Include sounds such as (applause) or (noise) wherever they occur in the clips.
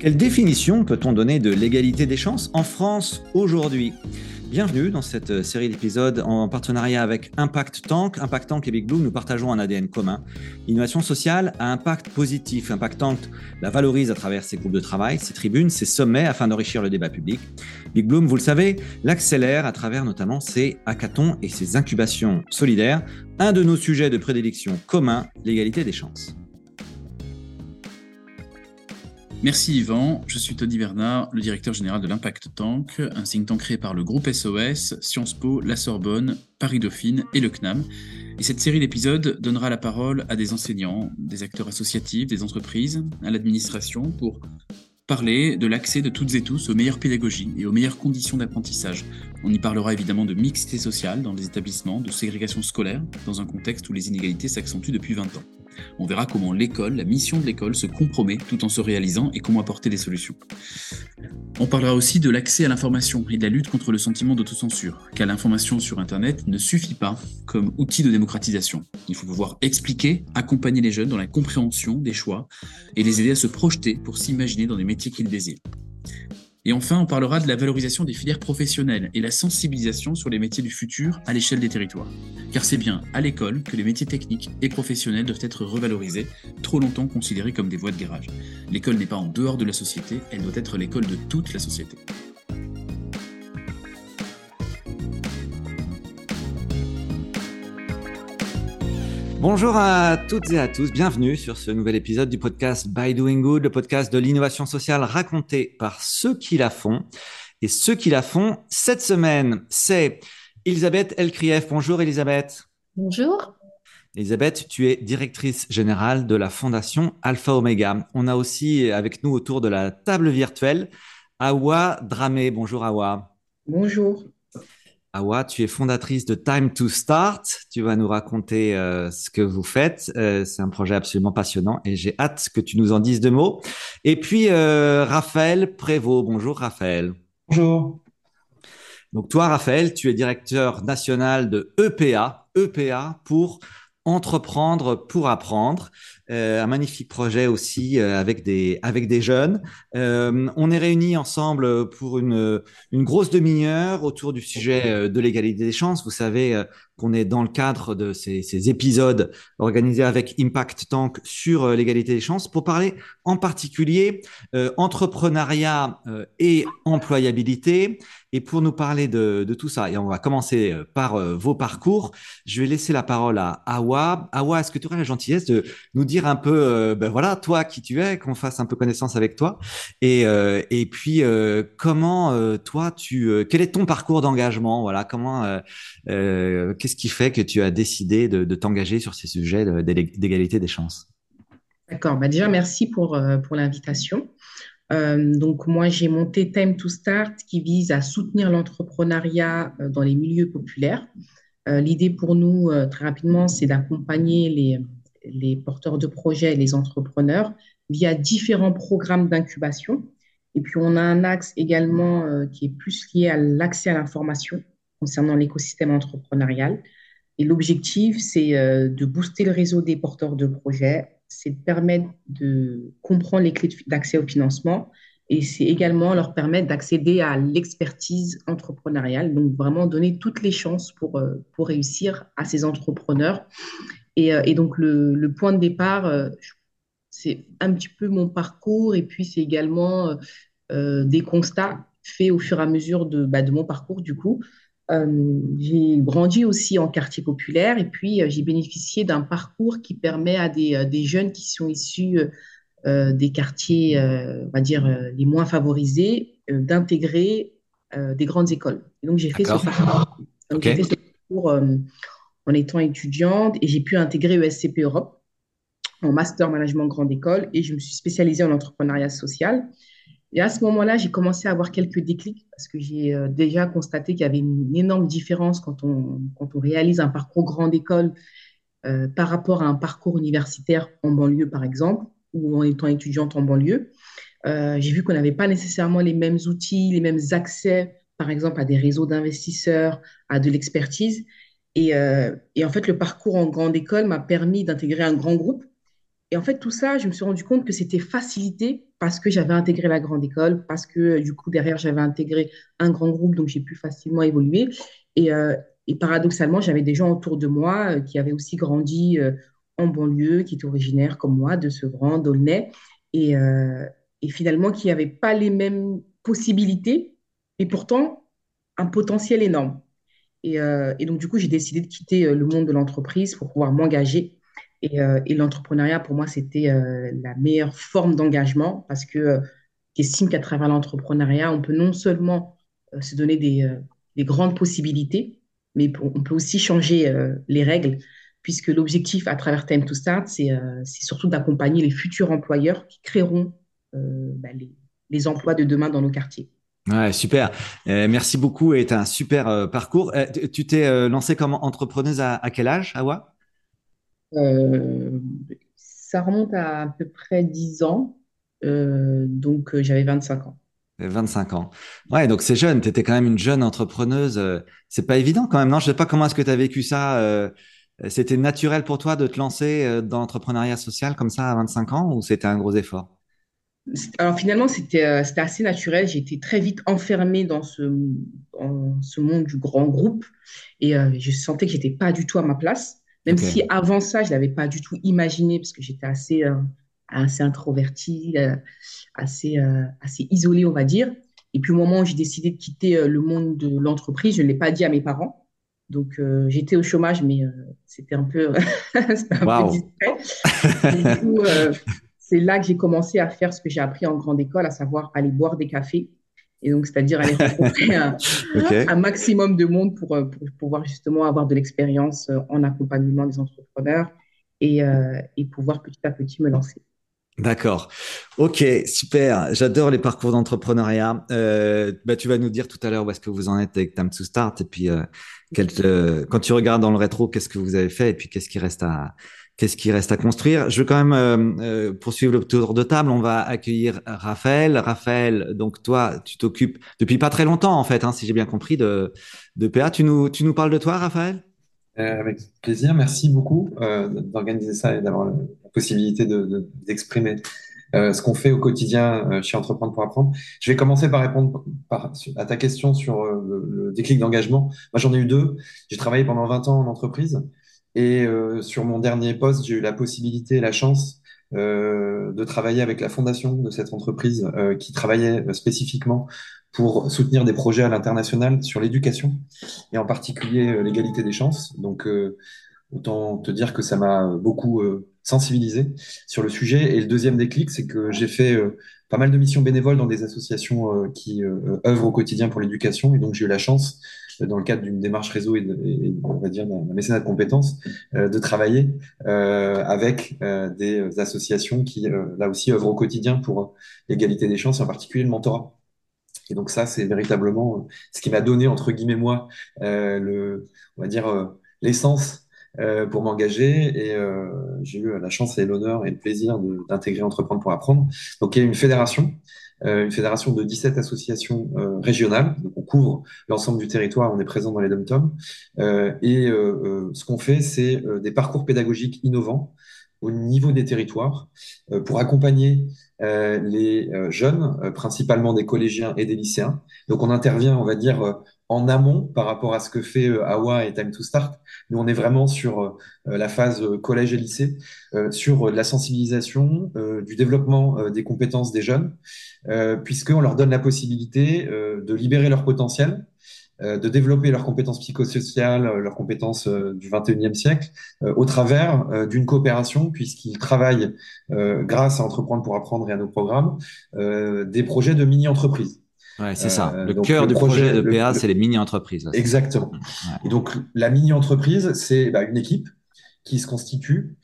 Quelle définition peut-on donner de l'égalité des chances en France aujourd'hui? Bienvenue dans cette série d'épisodes en partenariat avec Impact Tank. Impact Tank et Big Bloom, nous partageons un ADN commun. L'innovation sociale un impact positif. Impact Tank la valorise à travers ses groupes de travail, ses tribunes, ses sommets afin d'enrichir le débat public. Big Bloom, vous le savez, l'accélère à travers notamment ses hackathons et ses incubations solidaires. Un de nos sujets de prédilection commun, l'égalité des chances. Merci Yvan, je suis Tony Bernard, le directeur général de l'Impact Tank, un think tank créé par le groupe SOS, Sciences Po, la Sorbonne, Paris Dauphine et le CNAM. Et cette série d'épisodes donnera la parole à des enseignants, des acteurs associatifs, des entreprises, à l'administration pour parler de l'accès de toutes et tous aux meilleures pédagogies et aux meilleures conditions d'apprentissage. On y parlera évidemment de mixité sociale dans les établissements, de ségrégation scolaire, dans un contexte où les inégalités s'accentuent depuis 20 ans. On verra comment l'école, la mission de l'école se compromet tout en se réalisant et comment apporter des solutions. On parlera aussi de l'accès à l'information et de la lutte contre le sentiment d'autocensure, car l'information sur Internet ne suffit pas comme outil de démocratisation. Il faut pouvoir expliquer, accompagner les jeunes dans la compréhension des choix et les aider à se projeter pour s'imaginer dans les métiers qu'ils désirent. Et enfin, on parlera de la valorisation des filières professionnelles et la sensibilisation sur les métiers du futur à l'échelle des territoires. Car c'est bien à l'école que les métiers techniques et professionnels doivent être revalorisés, trop longtemps considérés comme des voies de garage. L'école n'est pas en dehors de la société, elle doit être l'école de toute la société. Bonjour à toutes et à tous, bienvenue sur ce nouvel épisode du podcast By Doing Good, le podcast de l'innovation sociale raconté par ceux qui la font. Et ceux qui la font, cette semaine, c'est Elisabeth Elkrief. Bonjour Elisabeth. Bonjour. Elisabeth, tu es directrice générale de la fondation Alpha Omega. On a aussi avec nous autour de la table virtuelle Awa Dramé. Bonjour Awa. Bonjour. Awa, tu es fondatrice de Time to Start. Tu vas nous raconter euh, ce que vous faites. Euh, c'est un projet absolument passionnant et j'ai hâte que tu nous en dises deux mots. Et puis, euh, Raphaël Prévost. Bonjour Raphaël. Bonjour. Donc toi, Raphaël, tu es directeur national de EPA, EPA pour entreprendre pour apprendre. Euh, un magnifique projet aussi euh, avec des avec des jeunes. Euh, on est réunis ensemble pour une une grosse demi-heure autour du sujet de l'égalité des chances. Vous savez qu'on est dans le cadre de ces, épisodes organisés avec Impact Tank sur l'égalité des chances pour parler en particulier entrepreneuriat et employabilité. Et pour nous parler de, de, tout ça, et on va commencer par vos parcours, je vais laisser la parole à Awa. Awa, est-ce que tu aurais la gentillesse de nous dire un peu, euh, ben voilà, toi qui tu es, qu'on fasse un peu connaissance avec toi. Et, euh, et puis, euh, comment toi, tu, quel est ton parcours d'engagement Voilà, comment, qu'est-ce qui fait que tu as décidé de, t'engager sur ces sujets d'égalité des chances? D'accord. Bah déjà, merci pour, pour l'invitation. donc moi, j'ai monté Time to Start qui vise à soutenir l'entrepreneuriat dans les milieux populaires. L'idée pour nous, très rapidement, c'est d'accompagner les, les porteurs de projets, les entrepreneurs, via différents programmes d'incubation. Et puis, on a un axe également euh, qui est plus lié à l'accès à l'information concernant l'écosystème entrepreneurial. Et l'objectif, c'est euh, de booster le réseau des porteurs de projets, c'est de permettre de comprendre les clés d'accès au financement et c'est également leur permettre d'accéder à l'expertise entrepreneuriale, donc vraiment donner toutes les chances pour, euh, pour réussir à ces entrepreneurs euh, et, donc, le, point de départ, euh, c'est un petit peu mon parcours et puis c'est également euh, des constats faits au fur et à mesure de, bah, de mon parcours, du coup. j'ai grandi aussi en quartier populaire et puis j'ai bénéficié d'un parcours qui permet à des, des, jeunes qui sont issus des quartiers, on va dire, les moins favorisés, d'intégrer des grandes écoles. Et donc, j'ai fait, fait ce parcours en étant étudiante et j'ai pu intégrer ESCP Europe en master management grande école et je me suis spécialisée en entrepreneuriat social. Et à ce moment-là, j'ai commencé à avoir quelques déclics parce que j'ai euh, déjà constaté qu'il y avait une énorme différence quand on, réalise un parcours grande école euh, par rapport à un parcours universitaire en banlieue, par exemple, ou en étant étudiante en banlieue. Euh, j'ai vu qu'on n'avait pas nécessairement les mêmes outils, les mêmes accès, par exemple, à des réseaux d'investisseurs, à de l'expertise. Et, et en fait, le parcours en grande école m'a permis d'intégrer un grand groupe et en fait, tout ça, je me suis rendu compte que c'était facilité parce que j'avais intégré la grande école, parce que du coup, derrière, j'avais intégré un grand groupe, donc j'ai pu facilement évoluer. Et, euh, paradoxalement, j'avais des gens autour de moi euh, qui avaient aussi grandi euh, en banlieue, qui étaient originaires comme moi, de Sevran, d'Aulnay, et, et finalement qui n'avaient pas les mêmes possibilités, et pourtant un potentiel énorme. Et, et donc, du coup, j'ai décidé de quitter le monde de l'entreprise pour pouvoir m'engager euh, et, l'entrepreneuriat, pour moi, c'était euh, la meilleure forme d'engagement parce que euh, j'estime qu'à travers l'entrepreneuriat, on peut non seulement se donner des, grandes possibilités, mais on peut aussi changer les règles, puisque l'objectif à travers Time to Start, c'est surtout d'accompagner les futurs employeurs qui créeront bah, les, emplois de demain dans nos quartiers. Ouais, super. merci beaucoup et as un super parcours. tu t'es lancée comme entrepreneuse à, à quel âge, Awa? Euh, ça remonte à à peu près 10 ans, euh, donc euh, j'avais 25 ans. 25 ans. Ouais, donc c'est jeune, tu étais quand même une jeune entrepreneuse. C'est pas évident quand même, non? Je sais pas comment est-ce que tu as vécu ça. C'était naturel pour toi de te lancer dans l'entrepreneuriat social comme ça à 25 ans ou c'était un gros effort? Alors finalement, c'était c'était assez naturel. J'ai été très vite enfermée dans ce, dans ce monde du grand groupe et je sentais que j'étais pas du tout à ma place. Même si avant ça, je l'avais pas du tout imaginé parce que j'étais assez, euh, assez introvertie, euh, assez, euh, assez isolée, on va dire. Et puis au moment où j'ai décidé de quitter le monde de l'entreprise, je ne l'ai pas dit à mes parents. Donc j'étais au chômage, mais c'était un peu, (laughs) un peu discret. du coup, c'est là que j'ai commencé à faire ce que j'ai appris en grande école, à savoir aller boire des cafés et donc, c'est-à-dire aller (laughs) rencontrer un, maximum de monde pour, euh, pour, pouvoir justement avoir de l'expérience euh, en accompagnement des entrepreneurs et, euh, et pouvoir petit à petit me lancer. D'accord. Ok, super. J'adore les parcours d'entrepreneuriat. Euh, bah, tu vas nous dire tout à l'heure où est-ce que vous en êtes avec Time to Start et puis euh, quand tu regardes dans le rétro, qu'est-ce que vous avez fait et puis qu'est-ce qui reste à, Qu'est-ce qui reste à construire Je veux quand même euh, euh, poursuivre le tour de table. On va accueillir Raphaël. Raphaël, donc toi, tu t'occupes depuis pas très longtemps, en fait, hein, si j'ai bien compris, de, de PA. Tu nous, tu nous parles de toi, Raphaël? Euh, Avec plaisir. Merci beaucoup d'organiser ça et d'avoir la possibilité d'exprimer de, ce qu'on fait au quotidien chez Entreprendre pour apprendre. Je vais commencer par répondre à ta question sur le, le déclic d'engagement. Moi, j'en ai eu deux. J'ai travaillé pendant 20 ans en entreprise. Et euh, sur mon dernier poste, j'ai eu la possibilité, la chance euh, de travailler avec la fondation de cette entreprise euh, qui travaillait spécifiquement pour soutenir des projets à l'international sur l'éducation et en particulier l'égalité des chances. Donc, autant te dire que ça m'a beaucoup sensibilisé sur le sujet. Et le deuxième déclic, c'est que j'ai fait pas mal de missions bénévoles dans des associations qui œuvrent au quotidien pour l'éducation. Et donc, j'ai eu la chance dans le cadre d'une démarche réseau et, on va dire d'un mécénat de compétences, euh, de travailler euh, avec euh, des associations qui, là aussi, œuvrent au quotidien pour l'égalité des chances, en particulier le mentorat. Et donc ça, c'est véritablement ce qui m'a donné, entre guillemets, moi, le, on va dire, l'essence pour m'engager et j'ai eu la chance et l'honneur et le plaisir d'intégrer Entreprendre pour apprendre. Donc il y a une fédération euh, une fédération de 17 associations euh, régionales. Donc, on couvre l'ensemble du territoire, on est présent dans les dom euh, et ce qu'on fait, c'est des parcours pédagogiques innovants au niveau des territoires pour accompagner les jeunes, principalement des collégiens et des lycéens. Donc on intervient, on va dire, en amont par rapport à ce que fait AWA et Time to Start. Nous, on est vraiment sur la phase collège et lycée, sur la sensibilisation, du développement des compétences des jeunes, puisqu'on leur donne la possibilité de libérer leur potentiel, de développer leurs compétences psychosociales, leurs compétences du 21e siècle, au travers d'une coopération, puisqu'ils travaillent, grâce à Entreprendre pour apprendre et à nos programmes, des projets de mini-entreprises. Ouais, c'est ça. Le cœur du projet, de PA, c'est les mini-entreprises. Exactement. Et donc, la mini-entreprise, c'est bah, une équipe qui se constitue,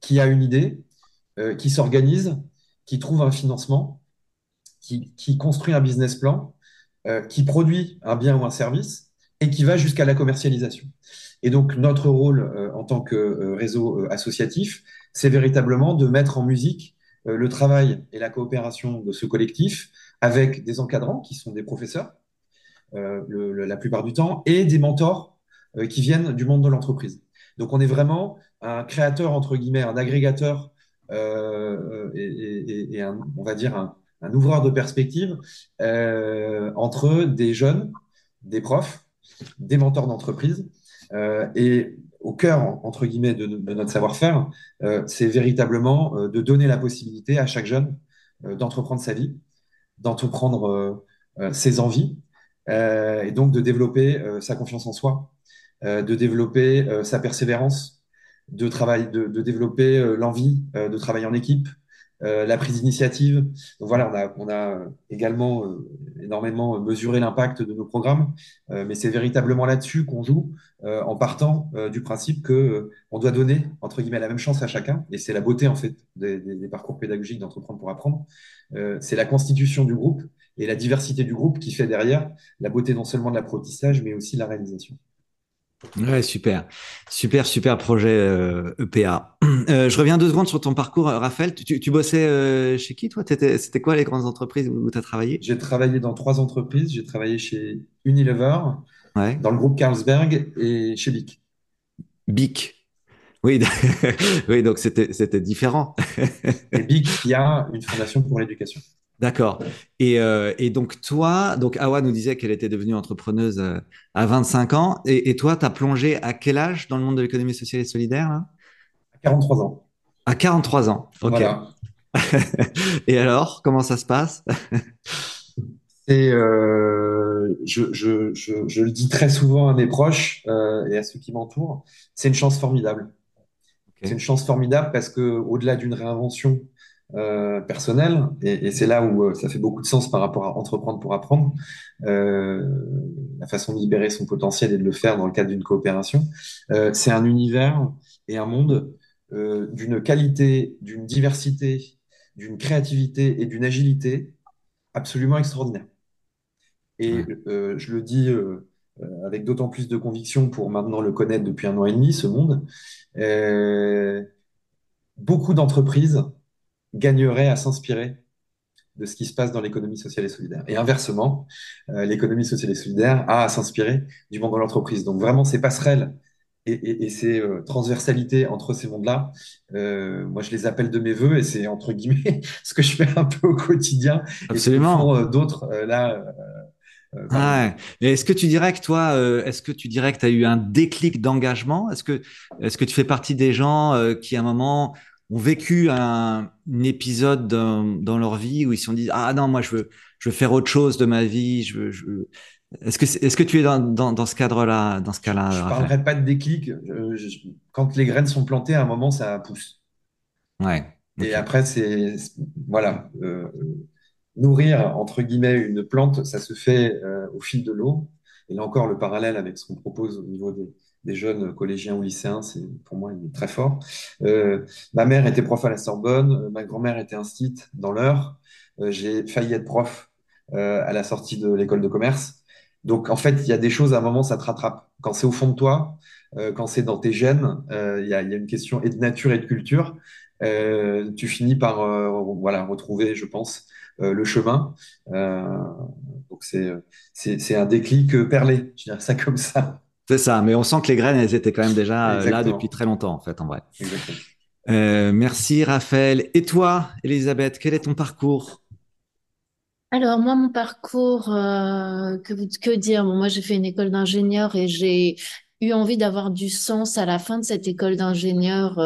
qui a une idée, qui s'organise, qui trouve un financement, qui, qui, construit un business plan, euh, qui produit un bien ou un service et qui va jusqu'à la commercialisation. Et donc, notre rôle euh, en tant que euh, réseau associatif, c'est véritablement de mettre en musique le travail et la coopération de ce collectif avec des encadrants qui sont des professeurs, le, la plupart du temps, et des mentors qui viennent du monde de l'entreprise. Donc, on est vraiment un créateur, entre guillemets, un agrégateur et, un, on va dire un, un ouvreur de perspective entre des jeunes, des profs, des mentors d'entreprise. et au cœur, entre guillemets, de, notre savoir-faire, c'est véritablement de donner la possibilité à chaque jeune d'entreprendre sa vie, d'entreprendre ses envies, et donc de développer sa confiance en soi, de développer sa persévérance, de, de, développer l'envie de travailler en équipe, la prise d'initiative. Donc voilà, on a, on a également énormément mesuré l'impact de nos programmes, mais c'est véritablement là-dessus qu'on joue en partant du principe que on doit donner entre guillemets la même chance à chacun, et c'est la beauté en fait des, des parcours pédagogiques d'entreprendre pour apprendre. c'est la constitution du groupe et la diversité du groupe qui fait derrière la beauté non seulement de l'apprentissage, mais aussi la réalisation. Ouais, super, super, super projet EPA. E (clears throat) euh, je reviens deux secondes sur ton parcours, Raphaël. Tu, bossais euh, chez qui, toi? C'était quoi les grandes entreprises où tu as travaillé? J'ai travaillé dans trois entreprises. J'ai travaillé chez Unilever, dans le groupe Carlsberg et chez BIC. BIC oui, (laughs) oui donc c'était différent. et BIC qui a une fondation pour l'éducation. D'accord. Euh, et, donc toi, donc Awa nous disait qu'elle était devenue entrepreneuse euh, à 25 ans. Et, toi, tu as plongé à quel âge dans le monde de l'économie sociale et solidaire À 43 ans. À 43 ans, ok. Voilà. (laughs) et alors, comment ça se passe? Et euh, je, je, le dis très souvent à mes proches et à ceux qui m'entourent, c'est une chance formidable. C'est une chance formidable parce que au-delà d'une réinvention euh, personnel, et, c'est là où euh, ça fait beaucoup de sens par rapport à entreprendre pour apprendre, euh, la façon de libérer son potentiel et de le faire dans le cadre d'une coopération. c'est un univers et un monde d'une qualité, d'une diversité, d'une créativité et d'une agilité absolument extraordinaire. Et je le dis avec d'autant plus de conviction pour maintenant le connaître depuis un an et demi, ce monde. beaucoup d'entreprises gagnerait à s'inspirer de ce qui se passe dans l'économie sociale et solidaire. Et inversement, euh, l'économie sociale et solidaire a à s'inspirer du monde de l'entreprise. Donc vraiment, ces passerelles et, ces euh, transversalités entre ces mondes-là, euh, moi je les appelle de mes voeux et c'est entre guillemets (laughs) ce que je fais un peu au quotidien. Absolument. D'autres là. Ah est-ce que tu dirais que toi, est-ce que tu dirais que tu as eu un déclic d'engagement? Est-ce que, est-ce que tu fais partie des gens qui à un moment ont vécu un, épisode dans, leur vie où ils se sont dit ah non moi je veux je veux faire autre chose de ma vie je je... est-ce que est-ce que tu es dans, dans, ce dans ce cas-là je ne parlerai pas de déclic. Quand les graines sont plantées à un moment ça pousse. Ouais et après c'est voilà euh, nourrir entre guillemets une plante ça se fait euh, au fil de l'eau. Et là encore le parallèle avec ce qu'on propose au niveau des des jeunes collégiens ou lycéens, c'est pour moi il est très fort. Euh, ma mère était prof à la Sorbonne, euh, ma grand-mère était instite dans l'heure. Euh, j'ai failli être prof à la sortie de l'école de commerce. Donc en fait, il y a des choses à un moment ça te rattrape. Quand c'est au fond de toi, quand c'est dans tes gènes, il y, a, une question et de nature et de culture. tu finis par voilà retrouver, je pense, le chemin. donc c'est c'est un déclic perlé, je dirais ça comme ça. C'est ça, mais on sent que les graines, elles étaient quand même déjà euh, là depuis très longtemps, en fait, en vrai. Euh, merci, Raphaël. Et toi, Elisabeth, quel est ton parcours? Alors, moi, mon parcours, euh, que, que dire? Moi, j'ai fait une école d'ingénieur et j'ai eu envie d'avoir du sens à la fin de cette école d'ingénieur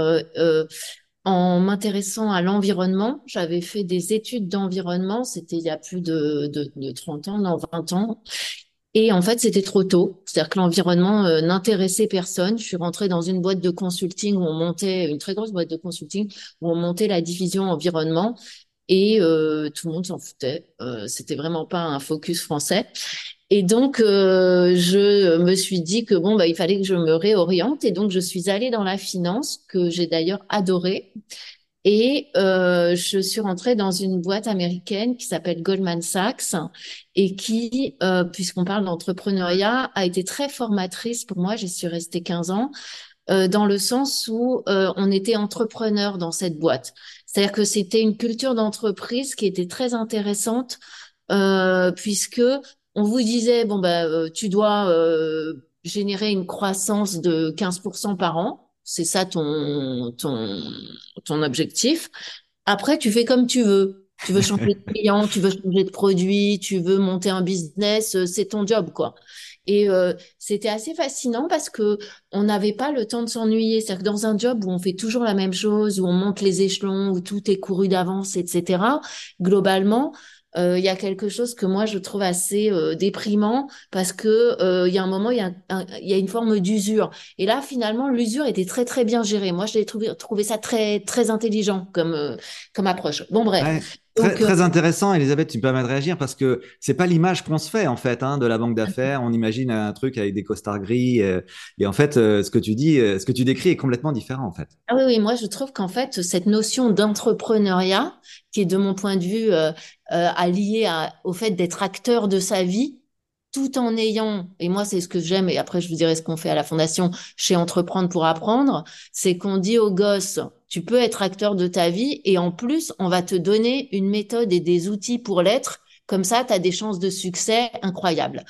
en m'intéressant à l'environnement. J'avais fait des études d'environnement, c'était il y a plus de, de, de 30 ans, non, 20 ans. Et en fait, c'était trop tôt. C'est-à-dire que l'environnement euh, n'intéressait personne. Je suis rentrée dans une boîte de consulting où on montait, une très grosse boîte de consulting, où on montait la division environnement. Et euh, tout le monde s'en foutait. Euh, c'était vraiment pas un focus français. Et donc, euh, je me suis dit que bon, bah, il fallait que je me réoriente. Et donc, je suis allée dans la finance, que j'ai d'ailleurs adorée. Et euh, je suis rentrée dans une boîte américaine qui s'appelle Goldman Sachs et qui, euh, puisqu'on parle d'entrepreneuriat, a été très formatrice pour moi. J'y suis restée 15 ans euh, dans le sens où euh, on était entrepreneur dans cette boîte. C'est-à-dire que c'était une culture d'entreprise qui était très intéressante euh, puisque on vous disait bon bah tu dois générer une croissance de 15% par an. C'est ça ton, ton, ton objectif. Après, tu fais comme tu veux. Tu veux changer de (laughs) client, tu veux changer de produit, tu veux monter un business, euh, c'est ton job, quoi. Et euh, c'était assez fascinant parce que on n'avait pas le temps de s'ennuyer. C'est-à-dire que dans un job où on fait toujours la même chose, où on monte les échelons, où tout est couru d'avance, etc. Globalement, euh, il y a quelque chose que moi je trouve assez euh, déprimant parce que euh, il y a un moment il y y a une forme d'usure. Et là finalement l'usure était très très bien gérée. Moi j'ai trouvé trouvé ça très très intelligent comme comme approche. Bon bref Très, très, intéressant, Elisabeth, tu me permets de réagir parce que c'est pas l'image qu'on se fait en fait hein, de la banque d'affaires. On imagine un truc avec des costards gris et en fait, ce que tu dis, ce que tu décris est complètement différent en fait. Ah oui, oui, moi je trouve qu'en fait cette notion d'entrepreneuriat, qui est de mon point de vue euh, alliée au fait d'être acteur de sa vie, tout en ayant, et moi c'est ce que j'aime, et après je vous dirai ce qu'on fait à la fondation chez Entreprendre pour apprendre, c'est qu'on dit aux gosses, tu peux être acteur de ta vie, et en plus, on va te donner une méthode et des outils pour l'être, comme ça, tu as des chances de succès incroyables.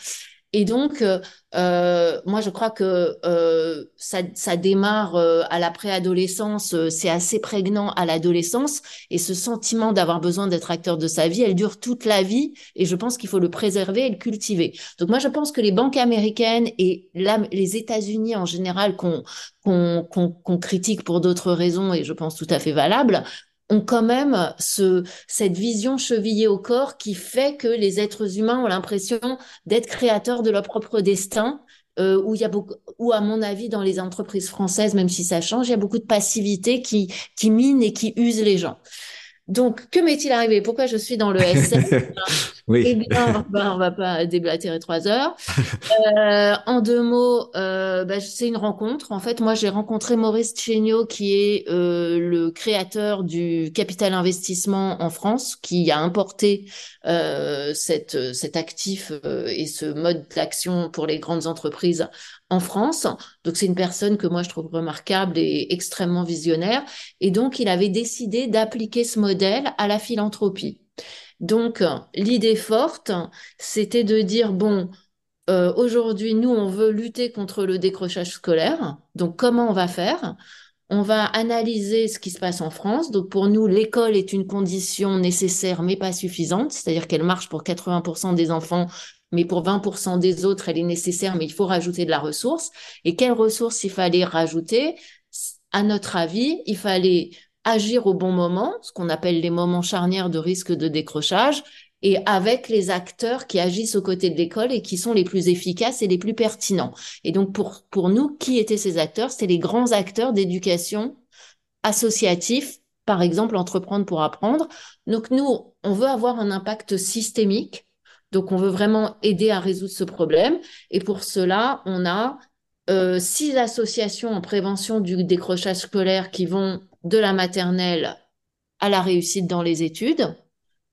Et donc, euh, euh, moi, je crois que euh, ça, ça, démarre euh, à la préadolescence, euh, c'est assez prégnant à l'adolescence, et ce sentiment d'avoir besoin d'être acteur de sa vie, elle dure toute la vie, et je pense qu'il faut le préserver et le cultiver. Donc moi, je pense que les banques américaines et les États-Unis en général, qu'on critique pour d'autres raisons, et je pense tout à fait valables, ont quand même ce, cette vision chevillée au corps qui fait que les êtres humains ont l'impression d'être créateurs de leur propre destin, euh, où il y a beaucoup, où à mon avis dans les entreprises françaises, même si ça change, il y a beaucoup de passivité qui qui mine et qui use les gens. Donc, que m'est-il arrivé? Pourquoi je suis dans le SF (laughs) oui. Eh bien, on va pas déblatérer trois heures. Euh, en deux mots, euh, bah, c'est une rencontre. En fait, moi, j'ai rencontré Maurice Chéniaud, qui est euh, le créateur du capital investissement en France, qui a importé euh, cette, cet actif euh, et ce mode d'action pour les grandes entreprises en France. Donc c'est une personne que moi je trouve remarquable et extrêmement visionnaire. Et donc il avait décidé d'appliquer ce modèle à la philanthropie. Donc l'idée forte, c'était de dire, bon, euh, aujourd'hui, nous, on veut lutter contre le décrochage scolaire. Donc comment on va faire? On va analyser ce qui se passe en France. Donc pour nous, l'école est une condition nécessaire mais pas suffisante, c'est-à-dire qu'elle marche pour 80% des enfants, mais pour 20% des autres, elle est nécessaire, mais il faut rajouter de la ressource. Et quelle ressource il fallait rajouter? À notre avis, il fallait agir au bon moment, ce qu'on appelle les moments charnières de risque de décrochage, et avec les acteurs qui agissent aux côtés de l'école et qui sont les plus efficaces et les plus pertinents. Et donc pour, pour nous, qui étaient ces acteurs? C'était les grands acteurs d'éducation associatifs, par exemple Entreprendre pour apprendre. Donc nous, on veut avoir un impact systémique donc, on veut vraiment aider à résoudre ce problème. Et pour cela, on a euh, six associations en prévention du décrochage scolaire qui vont de la maternelle à la réussite dans les études.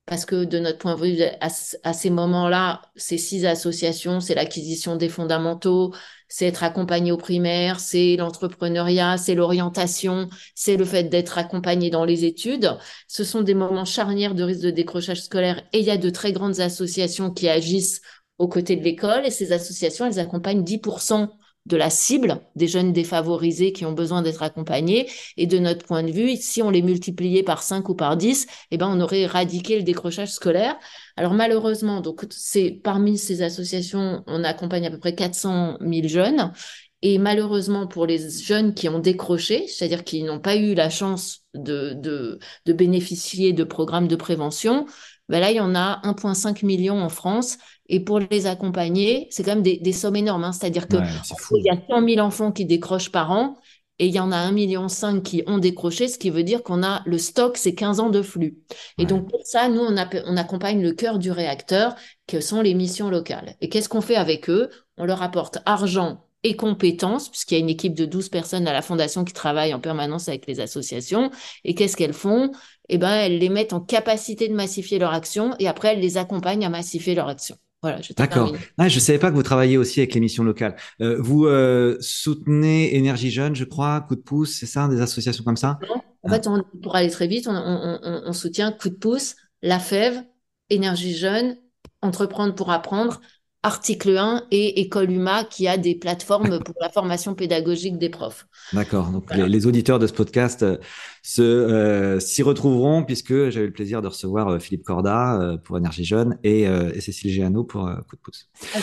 Parce que de notre point de vue, à ces moments-là, ces six associations, c'est l'acquisition des fondamentaux, c'est être accompagné au primaire, c'est l'entrepreneuriat, c'est l'orientation, c'est le fait d'être accompagné dans les études. Ce sont des moments charnières de risque de décrochage scolaire et il y a de très grandes associations qui agissent aux côtés de l'école et ces associations, elles accompagnent 10% de la cible des jeunes défavorisés qui ont besoin d'être accompagnés. Et de notre point de vue, si on les multipliait par 5 ou par 10, eh ben, on aurait éradiqué le décrochage scolaire. Alors malheureusement, donc c'est parmi ces associations, on accompagne à peu près 400 000 jeunes. Et malheureusement, pour les jeunes qui ont décroché, c'est-à-dire qui n'ont pas eu la chance de, de, de bénéficier de programmes de prévention, ben là, il y en a 1,5 million en France et pour les accompagner, c'est quand même des, sommes énormes. Hein. C'est-à-dire qu'il y a 100 000 enfants qui décrochent par an et il y en a 1,5 million qui ont décroché, ce qui veut dire qu'on a le stock, c'est 15 ans de flux. Et donc pour ça, nous, on, on accompagne le cœur du réacteur, que sont les missions locales. Et qu'est-ce qu'on fait avec eux? On leur apporte argent et compétences, puisqu'il y a une équipe de 12 personnes à la fondation qui travaille en permanence avec les associations. Et qu'est-ce qu'elles font? Eh ben, elles les mettent en capacité de massifier leur action et après, elles les accompagnent à massifier leur action. Voilà, D'accord. Ah, je ne savais pas que vous travailliez aussi avec les missions locales. Euh, vous euh, soutenez Énergie Jeune, je crois, Coup de pouce, c'est ça, des associations comme ça? En fait, pour aller très vite, on, soutient Coup de pouce, la FEV, Énergie Jeune, Entreprendre pour apprendre, article 1 et École UMA qui a des plateformes pour la formation pédagogique des profs. D'accord. Donc les, auditeurs de ce podcast euh, se euh, s'y retrouveront puisque j'ai eu le plaisir de recevoir euh, Philippe Corda pour Énergie Jeune et, Cécile Géano pour Coup de pouce. Ah,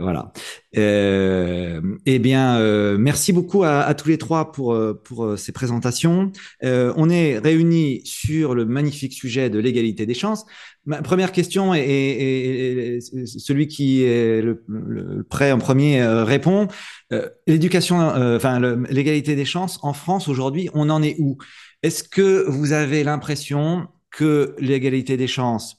voilà. eh bien, merci beaucoup à, tous les trois pour pour ces présentations. on est réunis sur le magnifique sujet de l'égalité des chances. Ma première question est, celui qui est le, prêt en premier répond. L'éducation, enfin l'égalité des chances en France aujourd'hui, on en est où? Est-ce que vous avez l'impression que l'égalité des chances,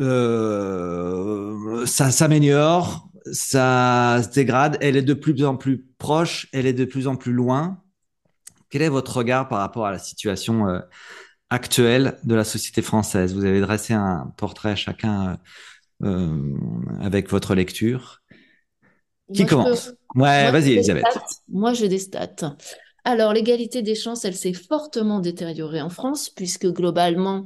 euh, ça s'améliore, ça se dégrade, elle est de plus en plus proche, elle est de plus en plus loin? Quel est votre regard par rapport à la situation euh, actuelle de la société française Vous avez dressé un portrait chacun euh, avec votre lecture. Qui commence? Ouais, vas-y, Elisabeth. Moi, j'ai des stats. Alors, l'égalité des chances, elle s'est fortement détériorée en France, puisque globalement,